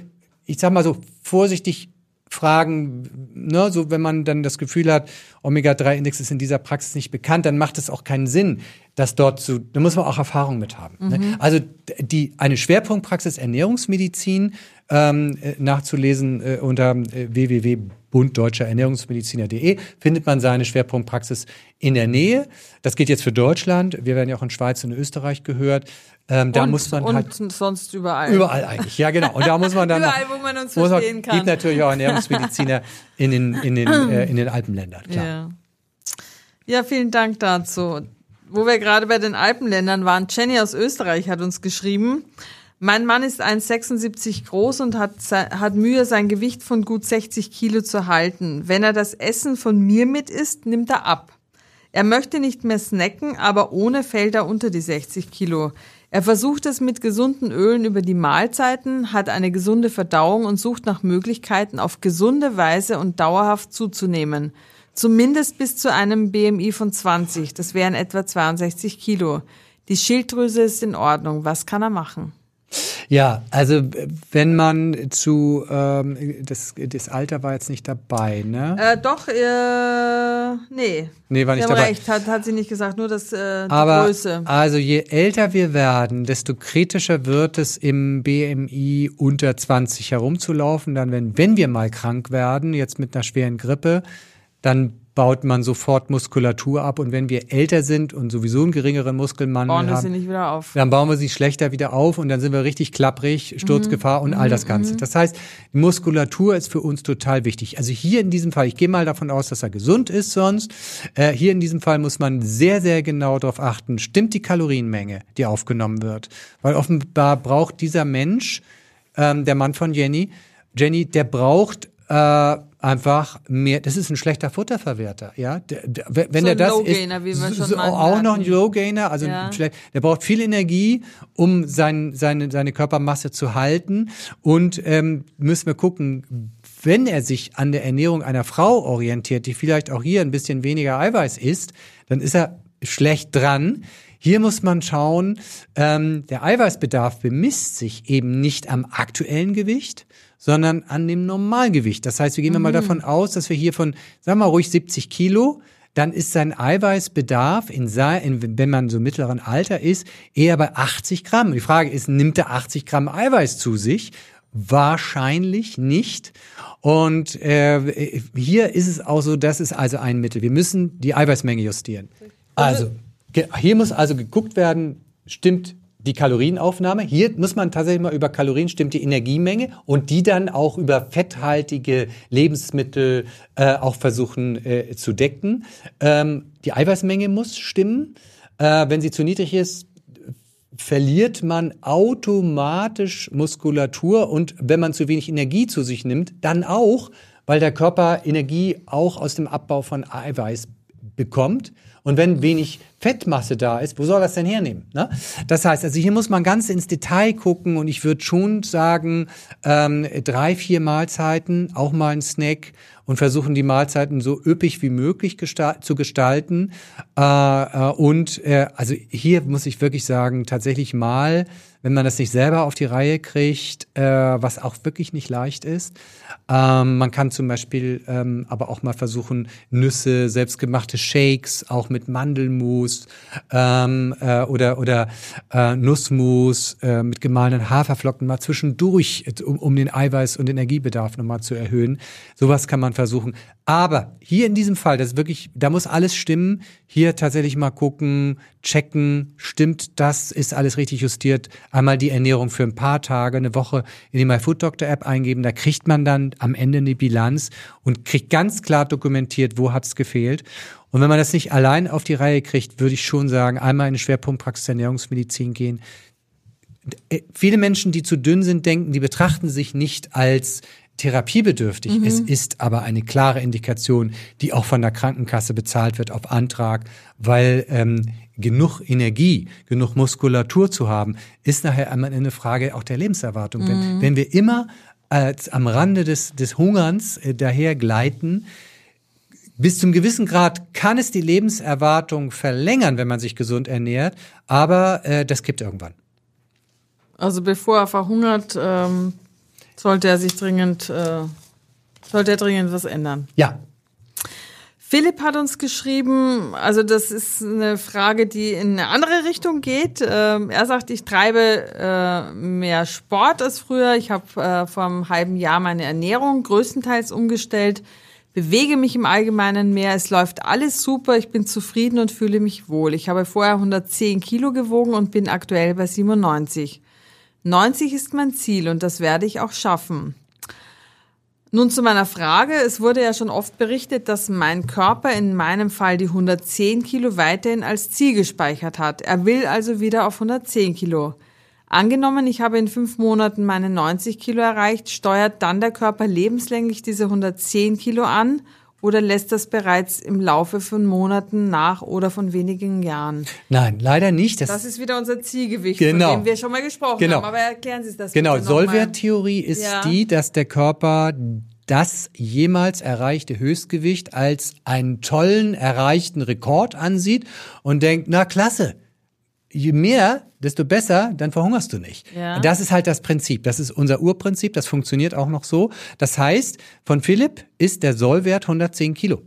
Speaker 1: ich sag mal so vorsichtig fragen, ne, so wenn man dann das Gefühl hat, Omega-3-Index ist in dieser Praxis nicht bekannt, dann macht es auch keinen Sinn, das dort zu, da muss man auch Erfahrung mit haben. Ne? Mhm. Ne? Also die eine Schwerpunktpraxis Ernährungsmedizin ähm, äh, nachzulesen äh, unter äh, www.bunddeutscherernährungsmediziner.de findet man seine Schwerpunktpraxis in der Nähe. Das geht jetzt für Deutschland. Wir werden ja auch in Schweiz und Österreich gehört. Ähm, da
Speaker 3: und,
Speaker 1: muss man
Speaker 3: und
Speaker 1: halt
Speaker 3: sonst überall.
Speaker 1: Überall eigentlich, ja genau. Und da muss man dann (laughs)
Speaker 3: überall, wo man uns verstehen man, kann.
Speaker 1: Gibt natürlich auch Ernährungsmediziner in den in den (clears throat) äh, in den Alpenländern. Klar.
Speaker 3: Ja. ja, vielen Dank dazu. Wo wir gerade bei den Alpenländern waren, Jenny aus Österreich hat uns geschrieben. Mein Mann ist 1,76 groß und hat, hat Mühe, sein Gewicht von gut 60 Kilo zu halten. Wenn er das Essen von mir mit isst, nimmt er ab. Er möchte nicht mehr snacken, aber ohne fällt er unter die 60 Kilo. Er versucht es mit gesunden Ölen über die Mahlzeiten, hat eine gesunde Verdauung und sucht nach Möglichkeiten, auf gesunde Weise und dauerhaft zuzunehmen. Zumindest bis zu einem BMI von 20. Das wären etwa 62 Kilo. Die Schilddrüse ist in Ordnung. Was kann er machen?
Speaker 1: Ja, also wenn man zu ähm, das, das Alter war jetzt nicht dabei, ne?
Speaker 3: Äh, doch, äh, nee.
Speaker 1: Nee, war nicht dabei.
Speaker 3: Recht, hat, hat sie nicht gesagt, nur das äh, die
Speaker 1: Aber,
Speaker 3: Größe.
Speaker 1: Also je älter wir werden, desto kritischer wird es im BMI unter 20 herumzulaufen. Dann, wenn, wenn wir mal krank werden, jetzt mit einer schweren Grippe, dann baut man sofort Muskulatur ab und wenn wir älter sind und sowieso einen geringeren Muskelmangel bauen haben,
Speaker 3: sie nicht wieder auf.
Speaker 1: dann bauen wir sie schlechter wieder auf und dann sind wir richtig klapprig, Sturzgefahr mhm. und all das mhm, Ganze. Mhm. Das heißt, Muskulatur ist für uns total wichtig. Also hier in diesem Fall, ich gehe mal davon aus, dass er gesund ist sonst. Äh, hier in diesem Fall muss man sehr, sehr genau darauf achten, stimmt die Kalorienmenge, die aufgenommen wird. Weil offenbar braucht dieser Mensch, ähm, der Mann von Jenny, Jenny, der braucht äh, einfach mehr, das ist ein schlechter Futterverwerter, ja. Der, der, wenn so er das
Speaker 3: ist, wie wir schon so,
Speaker 1: auch noch ein Low Gainer, also ja. der braucht viel Energie, um sein, seine, seine Körpermasse zu halten und ähm, müssen wir gucken, wenn er sich an der Ernährung einer Frau orientiert, die vielleicht auch hier ein bisschen weniger Eiweiß isst, dann ist er schlecht dran. Hier muss man schauen, ähm, der Eiweißbedarf bemisst sich eben nicht am aktuellen Gewicht, sondern an dem Normalgewicht. Das heißt, wir gehen mhm. mal davon aus, dass wir hier von, sagen wir mal ruhig 70 Kilo, dann ist sein Eiweißbedarf, in, in, wenn man so mittleren Alter ist, eher bei 80 Gramm. Die Frage ist, nimmt er 80 Gramm Eiweiß zu sich? Wahrscheinlich nicht. Und äh, hier ist es auch so, das ist also ein Mittel. Wir müssen die Eiweißmenge justieren. Also, hier muss also geguckt werden, stimmt die Kalorienaufnahme. Hier muss man tatsächlich mal über Kalorien stimmt die Energiemenge und die dann auch über fetthaltige Lebensmittel äh, auch versuchen äh, zu decken. Ähm, die Eiweißmenge muss stimmen. Äh, wenn sie zu niedrig ist, verliert man automatisch Muskulatur und wenn man zu wenig Energie zu sich nimmt, dann auch, weil der Körper Energie auch aus dem Abbau von Eiweiß bekommt. Und wenn wenig Fettmasse da ist, wo soll das denn hernehmen? Ne? Das heißt, also hier muss man ganz ins Detail gucken und ich würde schon sagen, ähm, drei, vier Mahlzeiten, auch mal ein Snack und versuchen die Mahlzeiten so üppig wie möglich gestal zu gestalten. Äh, äh, und äh, also hier muss ich wirklich sagen, tatsächlich mal, wenn man das nicht selber auf die Reihe kriegt, äh, was auch wirklich nicht leicht ist. Ähm, man kann zum Beispiel ähm, aber auch mal versuchen, Nüsse, selbstgemachte Shakes, auch mit Mandelmus ähm, äh, oder, oder äh, Nussmus äh, mit gemahlenen Haferflocken mal zwischendurch, um, um den Eiweiß- und Energiebedarf nochmal zu erhöhen. Sowas kann man versuchen. Aber hier in diesem Fall, das ist wirklich, da muss alles stimmen. Hier tatsächlich mal gucken, checken, stimmt das, ist alles richtig justiert. Einmal die Ernährung für ein paar Tage, eine Woche in die MyFoodDoctor App eingeben. Da kriegt man dann am Ende eine Bilanz und kriegt ganz klar dokumentiert, wo hat's gefehlt. Und wenn man das nicht allein auf die Reihe kriegt, würde ich schon sagen, einmal in eine Schwerpunktpraxis Ernährungsmedizin gehen. Äh, viele Menschen, die zu dünn sind, denken, die betrachten sich nicht als therapiebedürftig. Mhm. Es ist aber eine klare Indikation, die auch von der Krankenkasse bezahlt wird auf Antrag, weil ähm, genug Energie, genug Muskulatur zu haben, ist nachher einmal eine Frage auch der Lebenserwartung. Mhm. Wenn, wenn wir immer als am Rande des, des Hungerns äh, daher gleiten, bis zum gewissen Grad kann es die Lebenserwartung verlängern, wenn man sich gesund ernährt, aber äh, das gibt irgendwann.
Speaker 3: Also bevor er verhungert, ähm, sollte er sich dringend, äh, sollte er dringend was ändern.
Speaker 1: Ja.
Speaker 3: Philipp hat uns geschrieben, also das ist eine Frage, die in eine andere Richtung geht. Ähm, er sagt, ich treibe äh, mehr Sport als früher. Ich habe äh, vor einem halben Jahr meine Ernährung größtenteils umgestellt, bewege mich im Allgemeinen mehr. Es läuft alles super. Ich bin zufrieden und fühle mich wohl. Ich habe vorher 110 Kilo gewogen und bin aktuell bei 97. 90 ist mein Ziel und das werde ich auch schaffen. Nun zu meiner Frage. Es wurde ja schon oft berichtet, dass mein Körper in meinem Fall die 110 Kilo weiterhin als Ziel gespeichert hat. Er will also wieder auf 110 Kilo. Angenommen, ich habe in fünf Monaten meine 90 Kilo erreicht, steuert dann der Körper lebenslänglich diese 110 Kilo an oder lässt das bereits im Laufe von Monaten nach oder von wenigen Jahren?
Speaker 1: Nein, leider nicht.
Speaker 3: Das, das ist wieder unser Zielgewicht,
Speaker 1: genau.
Speaker 3: von dem wir schon mal gesprochen
Speaker 1: genau.
Speaker 3: haben. Aber erklären Sie es das
Speaker 1: Genau, Solvert-Theorie ist ja. die, dass der Körper das jemals erreichte Höchstgewicht als einen tollen erreichten Rekord ansieht und denkt, na klasse, je mehr, desto besser, dann verhungerst du nicht. Ja. Das ist halt das Prinzip. Das ist unser Urprinzip. Das funktioniert auch noch so. Das heißt, von Philipp ist der Sollwert 110 Kilo.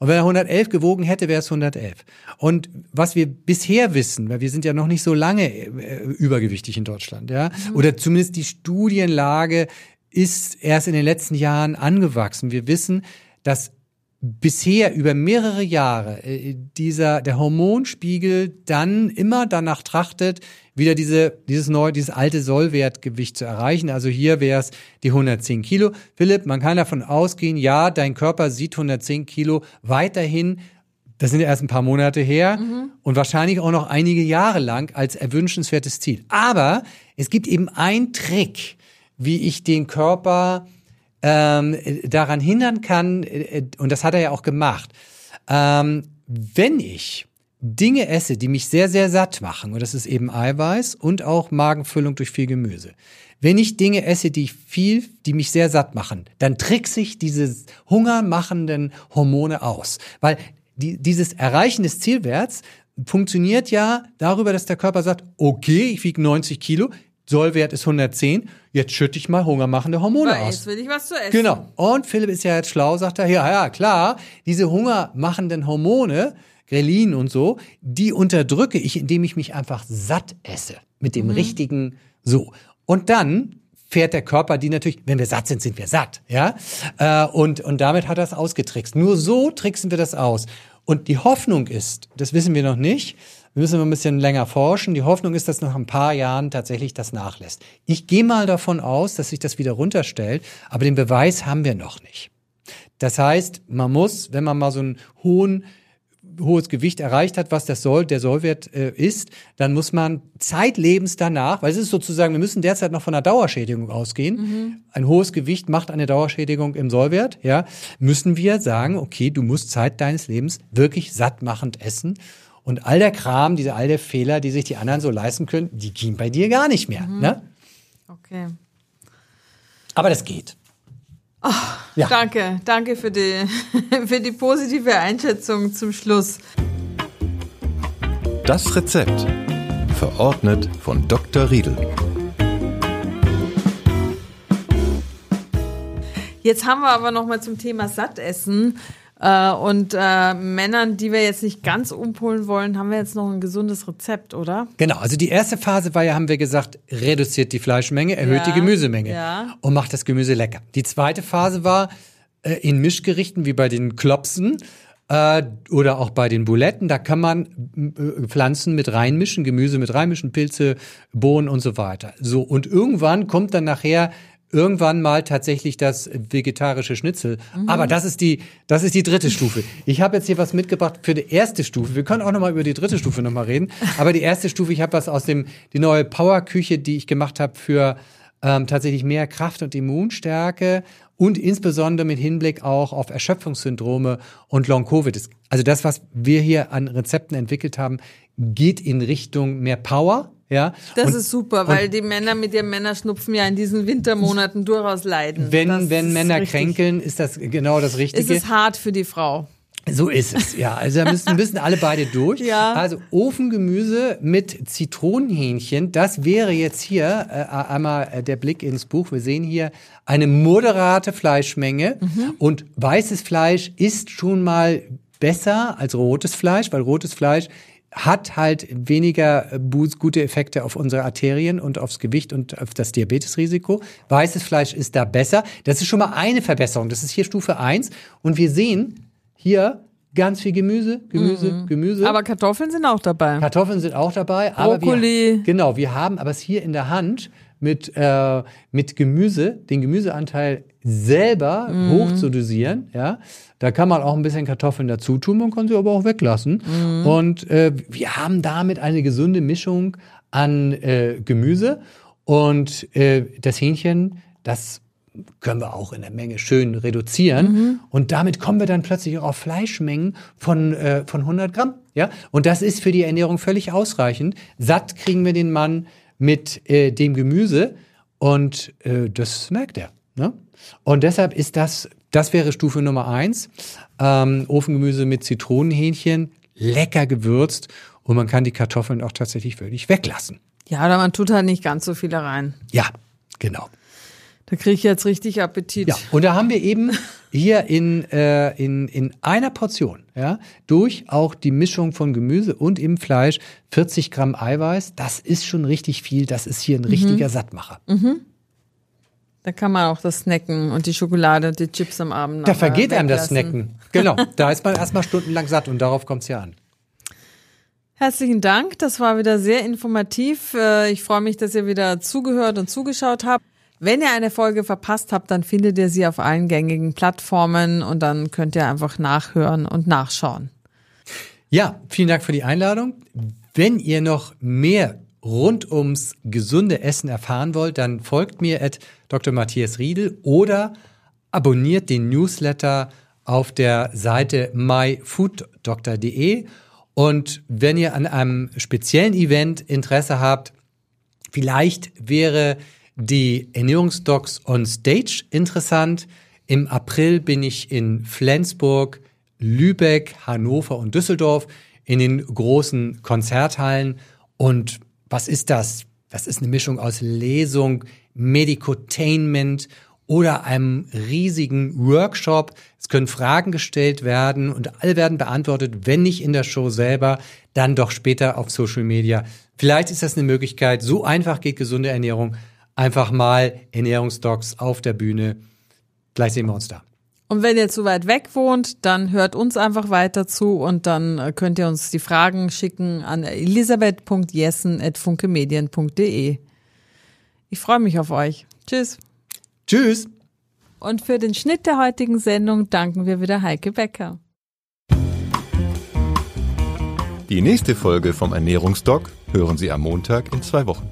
Speaker 1: Und wenn er 111 gewogen hätte, wäre es 111. Und was wir bisher wissen, weil wir sind ja noch nicht so lange äh, übergewichtig in Deutschland, ja, mhm. oder zumindest die Studienlage ist erst in den letzten Jahren angewachsen. Wir wissen, dass bisher über mehrere Jahre äh, dieser der Hormonspiegel dann immer danach trachtet, wieder diese dieses neue dieses alte Sollwertgewicht zu erreichen. Also hier wäre es die 110 Kilo. Philipp, man kann davon ausgehen, ja, dein Körper sieht 110 Kilo weiterhin. Das sind ja erst ein paar Monate her mhm. und wahrscheinlich auch noch einige Jahre lang als erwünschenswertes Ziel. Aber es gibt eben einen Trick, wie ich den Körper ähm, daran hindern kann, äh, und das hat er ja auch gemacht, ähm, wenn ich Dinge esse, die mich sehr, sehr satt machen, und das ist eben Eiweiß und auch Magenfüllung durch viel Gemüse. Wenn ich Dinge esse, die viel, die mich sehr satt machen, dann trickse ich diese hungermachenden Hormone aus. Weil die, dieses Erreichen des Zielwerts funktioniert ja darüber, dass der Körper sagt, okay, ich wiege 90 Kilo, Sollwert ist 110, jetzt schütte ich mal hungermachende Hormone Weil aus.
Speaker 3: Jetzt will ich was zu essen.
Speaker 1: Genau. Und Philipp ist ja jetzt schlau, sagt er, ja, ja, klar, diese hungermachenden Hormone, Grelin und so, die unterdrücke ich, indem ich mich einfach satt esse. Mit dem mhm. richtigen, so. Und dann fährt der Körper die natürlich, wenn wir satt sind, sind wir satt, ja. Äh, und, und damit hat er es ausgetrickst. Nur so tricksen wir das aus. Und die Hoffnung ist, das wissen wir noch nicht, wir müssen ein bisschen länger forschen. Die Hoffnung ist, dass nach ein paar Jahren tatsächlich das nachlässt. Ich gehe mal davon aus, dass sich das wieder runterstellt, aber den Beweis haben wir noch nicht. Das heißt, man muss, wenn man mal so einen hohen hohes Gewicht erreicht hat, was das soll, der Sollwert äh, ist, dann muss man zeitlebens danach, weil es ist sozusagen, wir müssen derzeit noch von einer Dauerschädigung ausgehen. Mhm. Ein hohes Gewicht macht eine Dauerschädigung im Sollwert, ja, müssen wir sagen, okay, du musst Zeit deines Lebens wirklich sattmachend essen. Und all der Kram, diese all der Fehler, die sich die anderen so leisten können, die gehen bei dir gar nicht mehr. Mhm. Ne?
Speaker 3: Okay.
Speaker 1: Aber das geht.
Speaker 3: Oh, ja. Danke, danke für die, (laughs) für die positive Einschätzung zum Schluss.
Speaker 2: Das Rezept. Verordnet von Dr. Riedel.
Speaker 3: Jetzt haben wir aber noch mal zum Thema Sattessen äh, und äh, Männern, die wir jetzt nicht ganz umpolen wollen, haben wir jetzt noch ein gesundes Rezept, oder?
Speaker 1: Genau, also die erste Phase war ja, haben wir gesagt, reduziert die Fleischmenge, erhöht ja, die Gemüsemenge
Speaker 3: ja.
Speaker 1: und macht das Gemüse lecker. Die zweite Phase war äh, in Mischgerichten wie bei den Klopsen äh, oder auch bei den Buletten, da kann man äh, Pflanzen mit reinmischen, Gemüse mit reinmischen, Pilze, Bohnen und so weiter. So und irgendwann kommt dann nachher irgendwann mal tatsächlich das vegetarische Schnitzel. Mhm. Aber das ist die, das ist die dritte Stufe. Ich habe jetzt hier was mitgebracht für die erste Stufe. Wir können auch noch mal über die dritte Stufe noch mal reden. Aber die erste Stufe, ich habe was aus dem die neue Powerküche, die ich gemacht habe für ähm, tatsächlich mehr Kraft und Immunstärke und insbesondere mit Hinblick auch auf Erschöpfungssyndrome und Long-Covid. Also das, was wir hier an Rezepten entwickelt haben, geht in Richtung mehr Power, ja,
Speaker 3: das und, ist super, weil die Männer mit ihrem Männerschnupfen ja in diesen Wintermonaten durchaus leiden.
Speaker 1: Wenn,
Speaker 3: das
Speaker 1: wenn Männer richtig. kränkeln, ist das genau das Richtige.
Speaker 3: Es ist hart für die Frau.
Speaker 1: So ist es, ja. Also da müssen, müssen alle beide durch.
Speaker 3: Ja.
Speaker 1: Also Ofengemüse mit Zitronenhähnchen, das wäre jetzt hier äh, einmal äh, der Blick ins Buch. Wir sehen hier eine moderate Fleischmenge mhm. und weißes Fleisch ist schon mal besser als rotes Fleisch, weil rotes Fleisch hat halt weniger äh, gute Effekte auf unsere Arterien und aufs Gewicht und auf das Diabetesrisiko. Weißes Fleisch ist da besser. Das ist schon mal eine Verbesserung. Das ist hier Stufe 1. Und wir sehen hier ganz viel Gemüse, Gemüse, mhm. Gemüse.
Speaker 3: Aber Kartoffeln sind auch dabei.
Speaker 1: Kartoffeln sind auch dabei.
Speaker 3: Brokkoli.
Speaker 1: Wir, genau, wir haben aber es hier in der Hand mit, äh, mit Gemüse, den Gemüseanteil selber mm. hoch zu dosieren. Ja, da kann man auch ein bisschen Kartoffeln dazu tun, man kann sie aber auch weglassen. Mm. Und äh, wir haben damit eine gesunde Mischung an äh, Gemüse und äh, das Hähnchen, das können wir auch in der Menge schön reduzieren. Mhm. Und damit kommen wir dann plötzlich auch auf Fleischmengen von, äh, von 100 Gramm. Ja? Und das ist für die Ernährung völlig ausreichend. Satt kriegen wir den Mann mit äh, dem Gemüse und äh, das merkt er. Ne? Und deshalb ist das, das wäre Stufe Nummer eins. Ähm, Ofengemüse mit Zitronenhähnchen, lecker gewürzt und man kann die Kartoffeln auch tatsächlich völlig weglassen.
Speaker 3: Ja, oder man tut halt nicht ganz so viele rein.
Speaker 1: Ja, genau.
Speaker 3: Da kriege ich jetzt richtig Appetit.
Speaker 1: Ja, und da haben wir eben hier in, äh, in, in einer Portion, ja, durch auch die Mischung von Gemüse und im Fleisch 40 Gramm Eiweiß. Das ist schon richtig viel. Das ist hier ein mhm. richtiger Sattmacher.
Speaker 3: Mhm. Da kann man auch das Snacken und die Schokolade und die Chips am Abend.
Speaker 1: Da vergeht einem das Snacken. Genau, da ist man erstmal stundenlang satt und darauf kommt es ja an.
Speaker 3: Herzlichen Dank, das war wieder sehr informativ. Äh, ich freue mich, dass ihr wieder zugehört und zugeschaut habt. Wenn ihr eine Folge verpasst habt, dann findet ihr sie auf allen gängigen Plattformen und dann könnt ihr einfach nachhören und nachschauen.
Speaker 1: Ja, vielen Dank für die Einladung. Wenn ihr noch mehr rund ums gesunde Essen erfahren wollt, dann folgt mir at Dr. Matthias Riedel oder abonniert den Newsletter auf der Seite myfooddoctor.de. Und wenn ihr an einem speziellen Event Interesse habt, vielleicht wäre die Ernährungsdocs on Stage interessant. Im April bin ich in Flensburg, Lübeck, Hannover und Düsseldorf in den großen Konzerthallen. Und was ist das? Das ist eine Mischung aus Lesung, Medicotainment oder einem riesigen Workshop. Es können Fragen gestellt werden und alle werden beantwortet, wenn nicht in der Show selber, dann doch später auf Social Media. Vielleicht ist das eine Möglichkeit. So einfach geht gesunde Ernährung einfach mal Ernährungsdocs auf der Bühne. Gleich sehen wir uns da.
Speaker 3: Und wenn ihr zu weit weg wohnt, dann hört uns einfach weiter zu und dann äh, könnt ihr uns die Fragen schicken an elisabeth.jessen.funkemedien.de. Ich freue mich auf euch. Tschüss.
Speaker 1: Tschüss.
Speaker 3: Und für den Schnitt der heutigen Sendung danken wir wieder Heike Becker.
Speaker 2: Die nächste Folge vom Ernährungsdoc hören Sie am Montag in zwei Wochen.